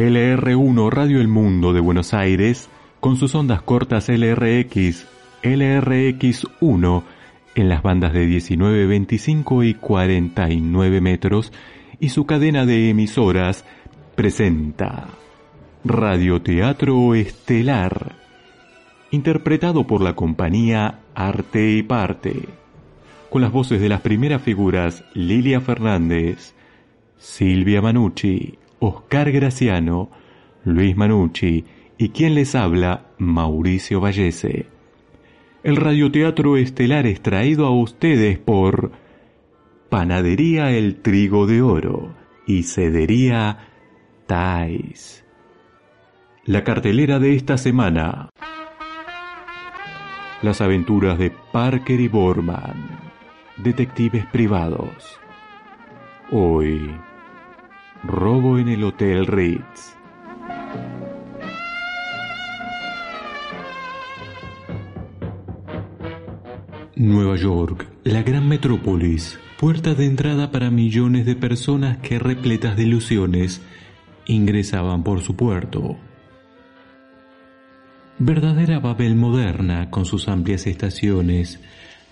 LR1 Radio El Mundo de Buenos Aires, con sus ondas cortas LRX, LRX1, en las bandas de 19, 25 y 49 metros, y su cadena de emisoras, presenta Radioteatro Estelar, interpretado por la compañía Arte y Parte, con las voces de las primeras figuras Lilia Fernández, Silvia Manucci, Oscar Graciano, Luis Manucci y quien les habla, Mauricio Vallese. El radioteatro estelar es traído a ustedes por Panadería El Trigo de Oro y Cedería Tais. La cartelera de esta semana. Las aventuras de Parker y Borman, detectives privados. Hoy Robo en el Hotel Ritz. Nueva York, la gran metrópolis, puerta de entrada para millones de personas que repletas de ilusiones ingresaban por su puerto. Verdadera Babel moderna con sus amplias estaciones,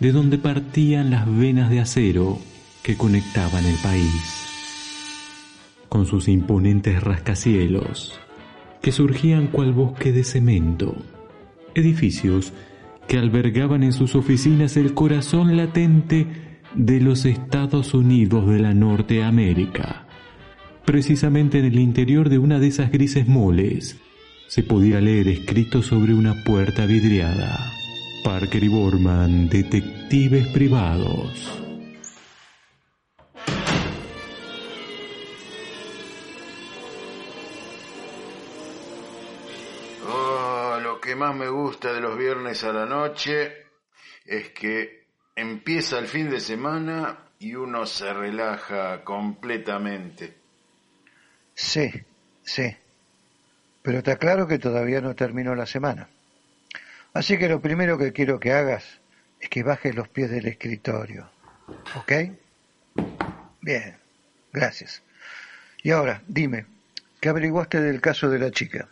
de donde partían las venas de acero que conectaban el país con sus imponentes rascacielos, que surgían cual bosque de cemento, edificios que albergaban en sus oficinas el corazón latente de los Estados Unidos de la Norteamérica. Precisamente en el interior de una de esas grises moles se podía leer escrito sobre una puerta vidriada. Parker y Borman, detectives privados. Que más me gusta de los viernes a la noche es que empieza el fin de semana y uno se relaja completamente. Sí, sí. Pero está claro que todavía no terminó la semana. Así que lo primero que quiero que hagas es que bajes los pies del escritorio. ¿Ok? Bien, gracias. Y ahora, dime, ¿qué averiguaste del caso de la chica?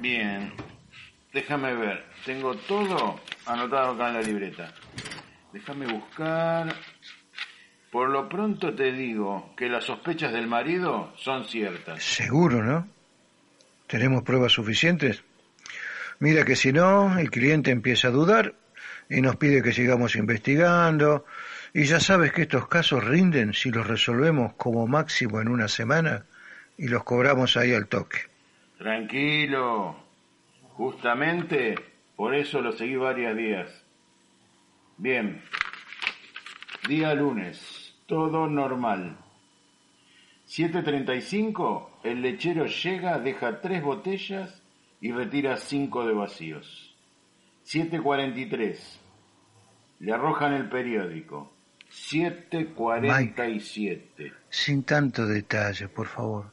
Bien, Déjame ver, tengo todo anotado acá en la libreta. Déjame buscar. Por lo pronto te digo que las sospechas del marido son ciertas. Seguro, ¿no? ¿Tenemos pruebas suficientes? Mira que si no, el cliente empieza a dudar y nos pide que sigamos investigando. Y ya sabes que estos casos rinden si los resolvemos como máximo en una semana y los cobramos ahí al toque. Tranquilo, Justamente por eso lo seguí varios días. Bien, día lunes, todo normal. 7.35, el lechero llega, deja tres botellas y retira cinco de vacíos. 7.43, le arrojan el periódico. 7.47. Sin tanto detalle, por favor.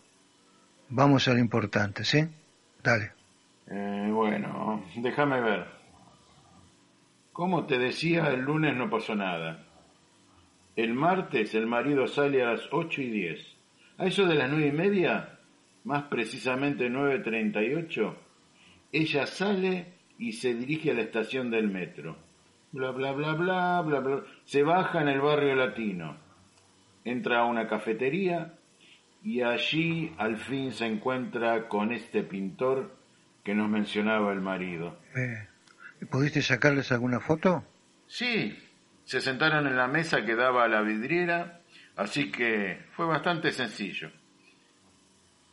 Vamos a lo importante, ¿sí? Dale. Eh, bueno, déjame ver. Como te decía, el lunes no pasó nada. El martes el marido sale a las ocho y diez. A eso de las nueve y media, más precisamente nueve treinta y ocho, ella sale y se dirige a la estación del metro. Bla, bla, bla, bla, bla, bla. Se baja en el barrio latino. Entra a una cafetería y allí al fin se encuentra con este pintor que nos mencionaba el marido. Eh, ¿Pudiste sacarles alguna foto? Sí, se sentaron en la mesa que daba a la vidriera, así que fue bastante sencillo.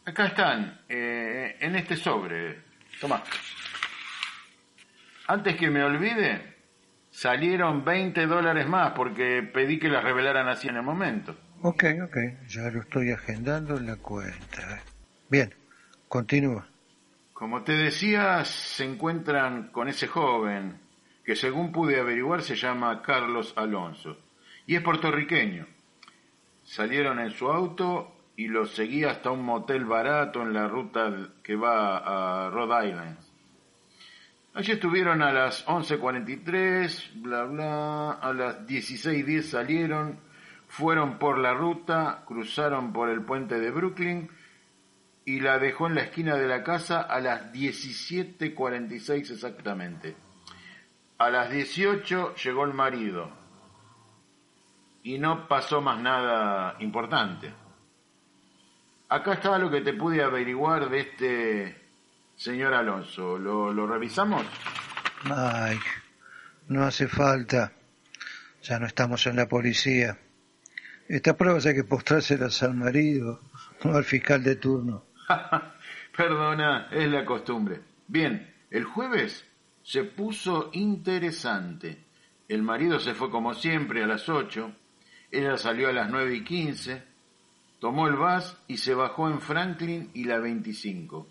Acá están, eh, en este sobre. Toma. Antes que me olvide, Salieron 20 dólares más porque pedí que las revelaran así en el momento. Ok, ok, ya lo estoy agendando en la cuenta. Bien, continúa. Como te decía, se encuentran con ese joven que según pude averiguar se llama Carlos Alonso y es puertorriqueño. Salieron en su auto y lo seguía hasta un motel barato en la ruta que va a Rhode Island. Allí estuvieron a las 11.43, bla bla, a las 16.10 salieron, fueron por la ruta, cruzaron por el puente de Brooklyn y la dejó en la esquina de la casa a las 17.46 exactamente. A las 18 llegó el marido y no pasó más nada importante. Acá estaba lo que te pude averiguar de este Señor Alonso, ¿lo, revisamos? Mike, no hace falta. Ya no estamos en la policía. Estas pruebas hay que postrárselas al marido, no al fiscal de turno. Perdona, es la costumbre. Bien, el jueves se puso interesante. El marido se fue como siempre a las ocho, ella salió a las nueve y quince, tomó el bus y se bajó en Franklin y la 25.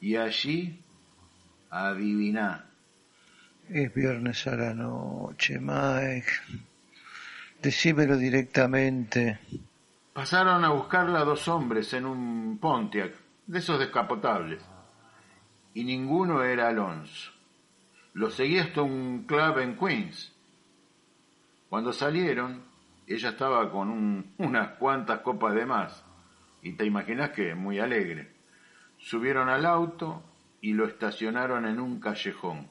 Y allí, adivina. Es viernes a la noche, Mike. Decímelo directamente. Pasaron a buscarla dos hombres en un Pontiac, de esos descapotables. Y ninguno era Alonso. Lo seguía hasta un club en Queens. Cuando salieron, ella estaba con unas cuantas copas de más. Y te imaginas que muy alegre. Subieron al auto y lo estacionaron en un callejón.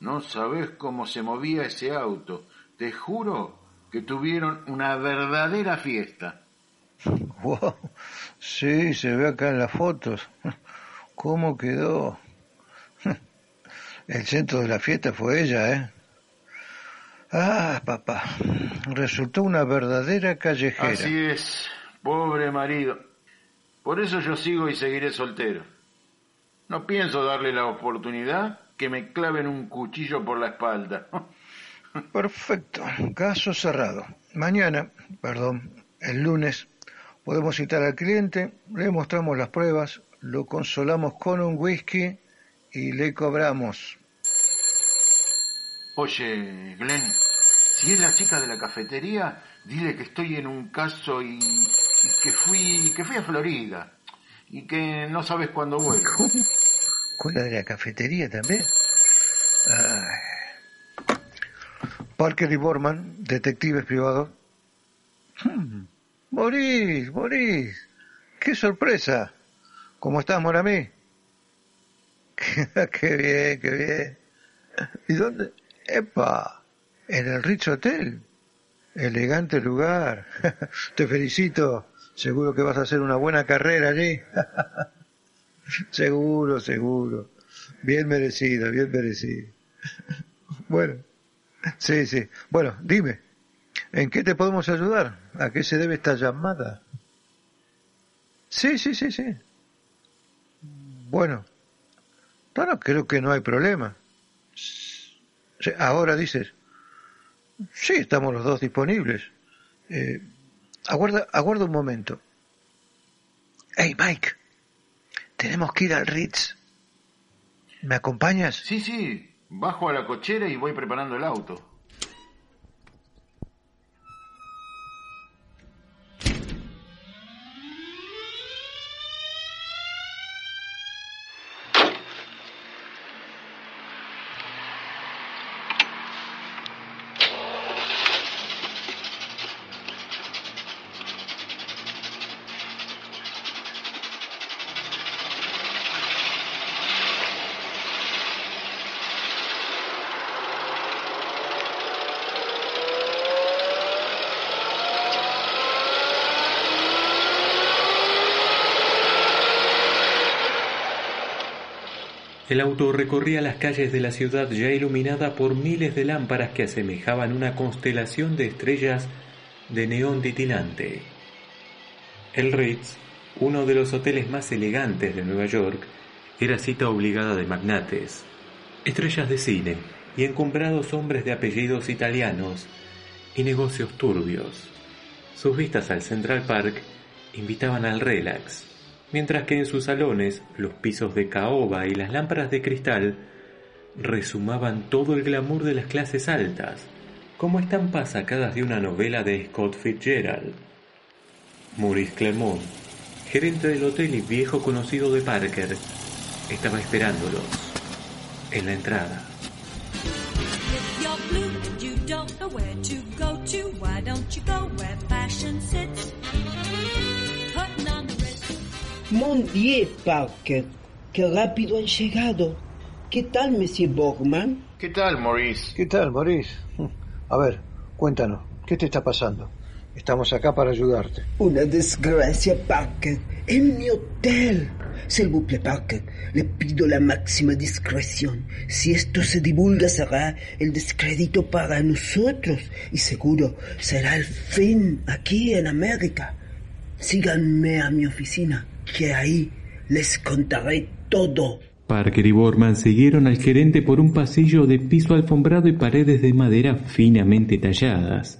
No sabes cómo se movía ese auto. Te juro que tuvieron una verdadera fiesta. Wow. Sí, se ve acá en las fotos. ¿Cómo quedó? El centro de la fiesta fue ella, ¿eh? Ah, papá. Resultó una verdadera callejera. Así es, pobre marido. Por eso yo sigo y seguiré soltero. No pienso darle la oportunidad que me claven un cuchillo por la espalda. Perfecto, caso cerrado. Mañana, perdón, el lunes, podemos citar al cliente, le mostramos las pruebas, lo consolamos con un whisky y le cobramos. Oye, Glenn, si es la chica de la cafetería, dile que estoy en un caso y, y que fui que fui a Florida y que no sabes cuándo vuelvo. ¿Con la de la cafetería también? Ay. Parker y Borman, detectives privados. Hmm. Boris, Boris, qué sorpresa. ¿Cómo estás, Moramí? qué bien, qué bien. ¿Y dónde? ¡Epa! En el Rich Hotel. Elegante lugar. Te felicito. Seguro que vas a hacer una buena carrera allí. seguro, seguro. Bien merecido, bien merecido. bueno, sí, sí. Bueno, dime, ¿en qué te podemos ayudar? ¿A qué se debe esta llamada? Sí, sí, sí, sí. Bueno, bueno, creo que no hay problema. Ahora dices, sí, estamos los dos disponibles. Eh, aguarda, aguarda un momento. Hey, Mike, tenemos que ir al Ritz. ¿Me acompañas? Sí, sí, bajo a la cochera y voy preparando el auto. El auto recorría las calles de la ciudad ya iluminada por miles de lámparas que asemejaban una constelación de estrellas de neón titilante. El Ritz, uno de los hoteles más elegantes de Nueva York, era cita obligada de magnates, estrellas de cine, y encumbrados hombres de apellidos italianos y negocios turbios. Sus vistas al Central Park invitaban al relax, mientras que en sus salones los pisos de caoba y las lámparas de cristal resumaban todo el glamour de las clases altas, como estampas sacadas de una novela de Scott Fitzgerald. Maurice Clermont, gerente del hotel y viejo conocido de Parker, estaba esperándolos en la entrada. Dieu, Parker, qué rápido han llegado. ¿Qué tal, Monsieur Borgman? ¿Qué tal, Maurice? ¿Qué tal, Maurice? A ver, cuéntanos, ¿qué te está pasando? Estamos acá para ayudarte. Una desgracia, Parker. En mi hotel. S'il vous plaît, Parker, le pido la máxima discreción. Si esto se divulga será el descrédito para nosotros y seguro será el fin aquí en América. Síganme a mi oficina, que ahí les contaré todo. Parker y Borman siguieron al gerente por un pasillo de piso alfombrado y paredes de madera finamente talladas.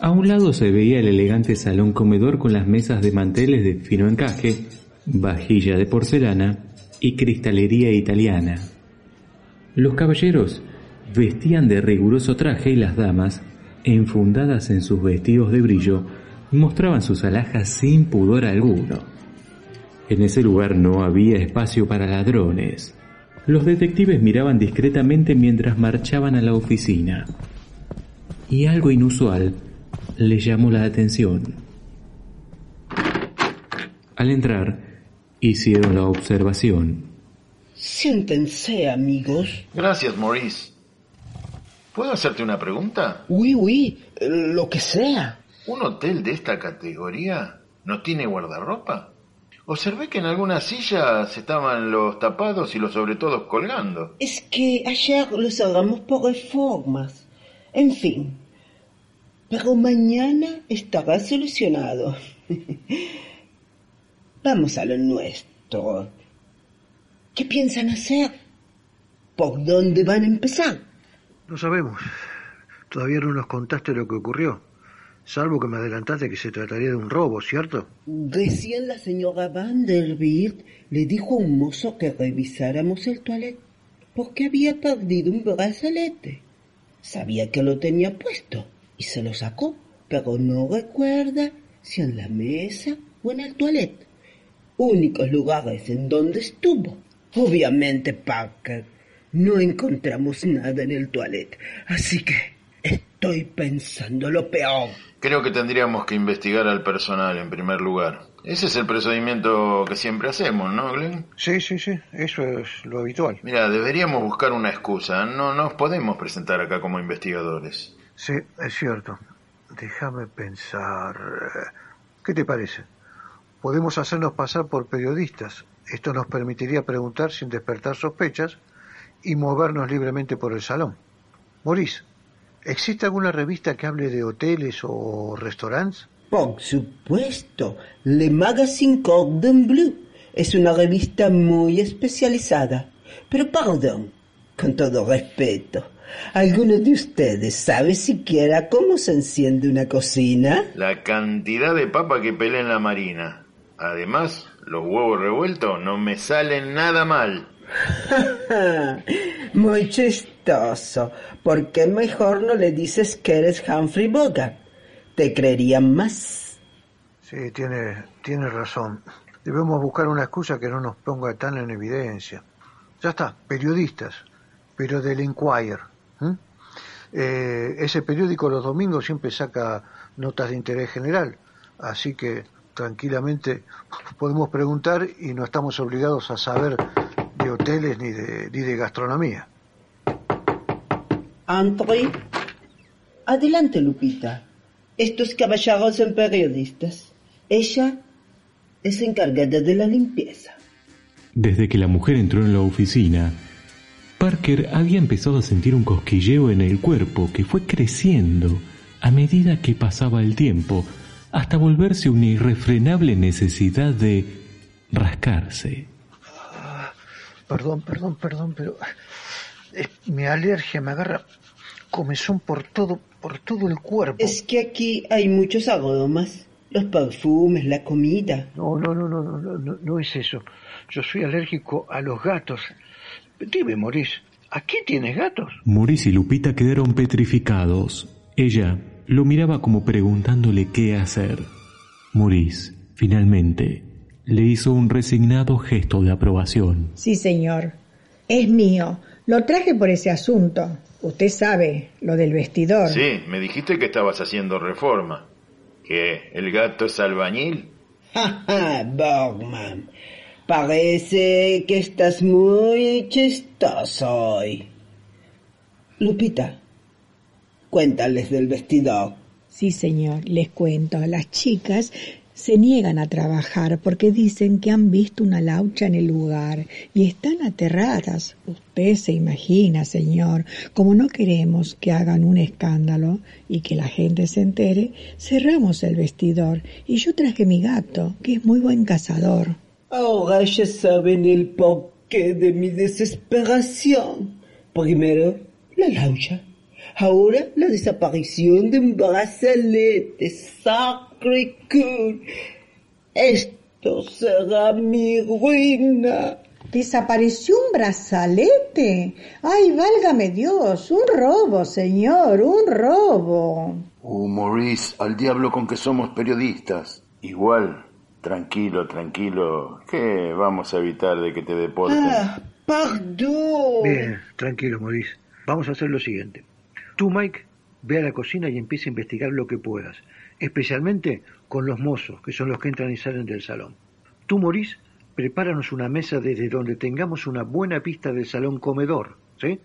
A un lado se veía el elegante salón comedor con las mesas de manteles de fino encaje, vajilla de porcelana y cristalería italiana. Los caballeros vestían de riguroso traje y las damas, enfundadas en sus vestidos de brillo, mostraban sus alhajas sin pudor alguno. En ese lugar no había espacio para ladrones. Los detectives miraban discretamente mientras marchaban a la oficina. Y algo inusual les llamó la atención. Al entrar, hicieron la observación. Siéntense, amigos. Gracias, Maurice. ¿Puedo hacerte una pregunta? Oui, oui, lo que sea. ¿Un hotel de esta categoría no tiene guardarropa? Observé que en algunas sillas estaban los tapados y los sobre todo colgando. Es que ayer los hagamos por reformas. En fin. Pero mañana estará solucionado. Vamos a lo nuestro. ¿Qué piensan hacer? ¿Por dónde van a empezar? No sabemos. Todavía no nos contaste lo que ocurrió. Salvo que me adelantaste que se trataría de un robo, ¿cierto? Recién la señora Vanderbilt le dijo a un mozo que revisáramos el toilet porque había perdido un brazalete. Sabía que lo tenía puesto y se lo sacó, pero no recuerda si en la mesa o en el toilet. Únicos lugares en donde estuvo. Obviamente, Parker, no encontramos nada en el toilet, así que estoy pensando lo peor. Creo que tendríamos que investigar al personal en primer lugar. Ese es el procedimiento que siempre hacemos, ¿no, Glenn? Sí, sí, sí, eso es lo habitual. Mira, deberíamos buscar una excusa. No nos podemos presentar acá como investigadores. Sí, es cierto. Déjame pensar. ¿Qué te parece? Podemos hacernos pasar por periodistas. Esto nos permitiría preguntar sin despertar sospechas y movernos libremente por el salón. Maurice, ¿Existe alguna revista que hable de hoteles o restaurantes? Por supuesto. Le Magazine Cordon Bleu es una revista muy especializada. Pero perdón, con todo respeto, ¿alguno de ustedes sabe siquiera cómo se enciende una cocina? La cantidad de papa que pelea en la marina. Además, los huevos revueltos no me salen nada mal. Muy chistoso. ¿Por qué mejor no le dices que eres Humphrey Bogart? Te creerían más. Sí, tiene, tiene razón. Debemos buscar una excusa que no nos ponga tan en evidencia. Ya está, periodistas, pero del Enquirer. Eh, ese periódico los domingos siempre saca notas de interés general, así que tranquilamente podemos preguntar y no estamos obligados a saber de hoteles ni de, ni de gastronomía. Andre, adelante Lupita. Estos caballeros son periodistas. Ella es encargada de la limpieza. Desde que la mujer entró en la oficina, Parker había empezado a sentir un cosquilleo en el cuerpo que fue creciendo a medida que pasaba el tiempo, hasta volverse una irrefrenable necesidad de rascarse. Perdón, perdón, perdón, pero mi alergia me agarra comezón por todo, por todo el cuerpo. Es que aquí hay muchos aromas. Los perfumes, la comida. No, no, no, no, no, no, no es eso. Yo soy alérgico a los gatos. Dime, Maurice, ¿aquí tienes gatos? Maurice y Lupita quedaron petrificados. Ella lo miraba como preguntándole qué hacer. Maurice, finalmente, le hizo un resignado gesto de aprobación. Sí, señor. Es mío. Lo traje por ese asunto. Usted sabe, lo del vestidor. Sí, me dijiste que estabas haciendo reforma. ¿Que el gato es albañil? Ja, ja, Borgman. Parece que estás muy chistoso hoy. Lupita, cuéntales del vestidor. Sí, señor, les cuento. Las chicas se niegan a trabajar porque dicen que han visto una laucha en el lugar y están aterradas. Usted se imagina, señor, como no queremos que hagan un escándalo y que la gente se entere, cerramos el vestidor y yo traje mi gato, que es muy buen cazador. Ahora ya saben el porqué de mi desesperación. Primero, la laucha. Ahora la desaparición de un brazalete. Sacre cool. Esto será mi ruina. ¿Desapareció un brazalete? Ay, válgame Dios, un robo, señor, un robo. Uh, Maurice, al diablo con que somos periodistas. Igual, tranquilo, tranquilo, que vamos a evitar de que te deporten. Ah, perdón. Bien, tranquilo, Maurice. Vamos a hacer lo siguiente. Tú, Mike, ve a la cocina y empieza a investigar lo que puedas, especialmente con los mozos, que son los que entran y salen del salón. Tú, Maurice, prepáranos una mesa desde donde tengamos una buena pista del salón comedor, ¿sí?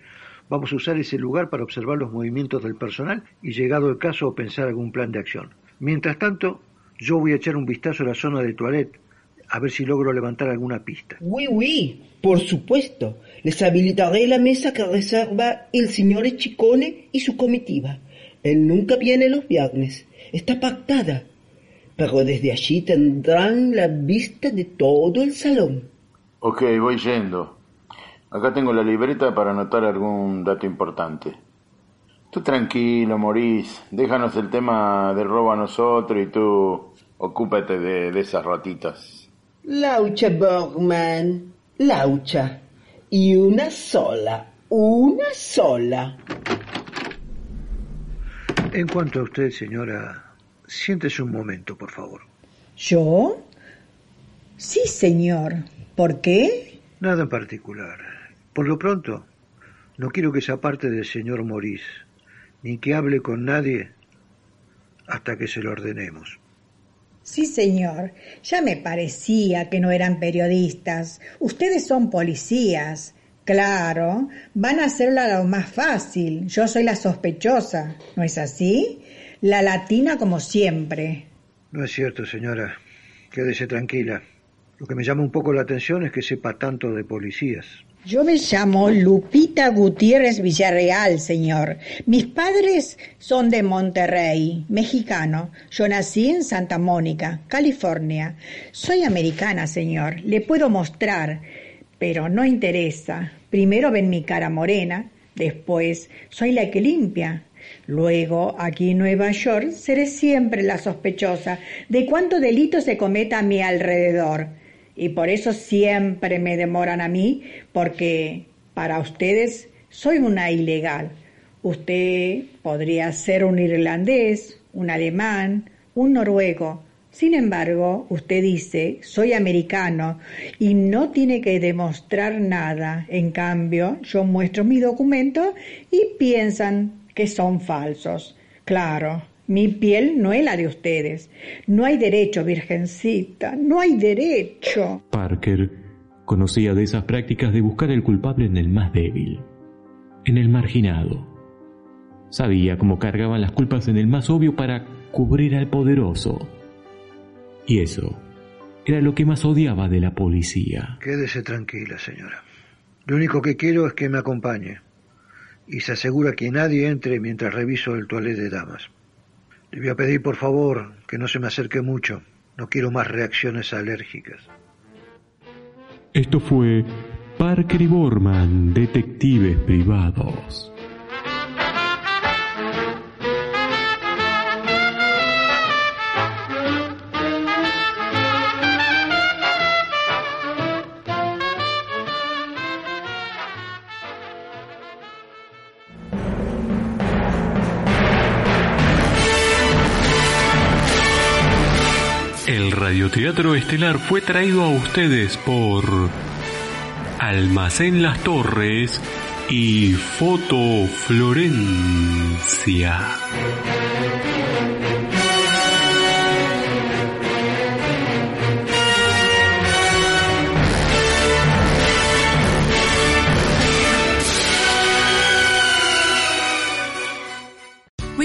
Vamos a usar ese lugar para observar los movimientos del personal y, llegado el caso, pensar algún plan de acción. Mientras tanto, yo voy a echar un vistazo a la zona de toilette a ver si logro levantar alguna pista. Oui, oui, por supuesto. Les habilitaré la mesa que reserva el señor Chicone y su comitiva. Él nunca viene los viernes. Está pactada. Pero desde allí tendrán la vista de todo el salón. Ok, voy yendo. Acá tengo la libreta para anotar algún dato importante. Tú tranquilo, Maurice. Déjanos el tema del robo a nosotros y tú ocúpate de, de esas ratitas. Laucha Borgman, laucha. Y una sola, una sola. En cuanto a usted, señora, siéntese un momento, por favor. ¿Yo? Sí, señor. ¿Por qué? Nada en particular. Por lo pronto, no quiero que se aparte del señor Maurice, ni que hable con nadie hasta que se lo ordenemos. Sí, señor. Ya me parecía que no eran periodistas. Ustedes son policías. Claro, van a hacerla lo más fácil. Yo soy la sospechosa. ¿No es así? La latina como siempre. No es cierto, señora. Quédese tranquila. Lo que me llama un poco la atención es que sepa tanto de policías. Yo me llamo Lupita Gutiérrez Villarreal, señor. Mis padres son de Monterrey, mexicano. Yo nací en Santa Mónica, California. Soy americana, señor. Le puedo mostrar, pero no interesa. Primero ven mi cara morena, después soy la que limpia. Luego, aquí en Nueva York, seré siempre la sospechosa de cuánto delito se cometa a mi alrededor y por eso siempre me demoran a mí, porque para ustedes soy una ilegal. Usted podría ser un irlandés, un alemán, un noruego. Sin embargo, usted dice, soy americano y no tiene que demostrar nada. En cambio, yo muestro mi documento y piensan que son falsos. Claro, mi piel no es la de ustedes. No hay derecho, virgencita, no hay derecho. Parker conocía de esas prácticas de buscar el culpable en el más débil, en el marginado. Sabía cómo cargaban las culpas en el más obvio para cubrir al poderoso. Y eso era lo que más odiaba de la policía. Quédese tranquila, señora. Lo único que quiero es que me acompañe y se asegura que nadie entre mientras reviso el toilet de damas. Le voy a pedir, por favor, que no se me acerque mucho. No quiero más reacciones alérgicas. Esto fue Parker y Borman, detectives privados. Radioteatro estelar fue traído a ustedes por Almacén Las Torres y Foto Florencia.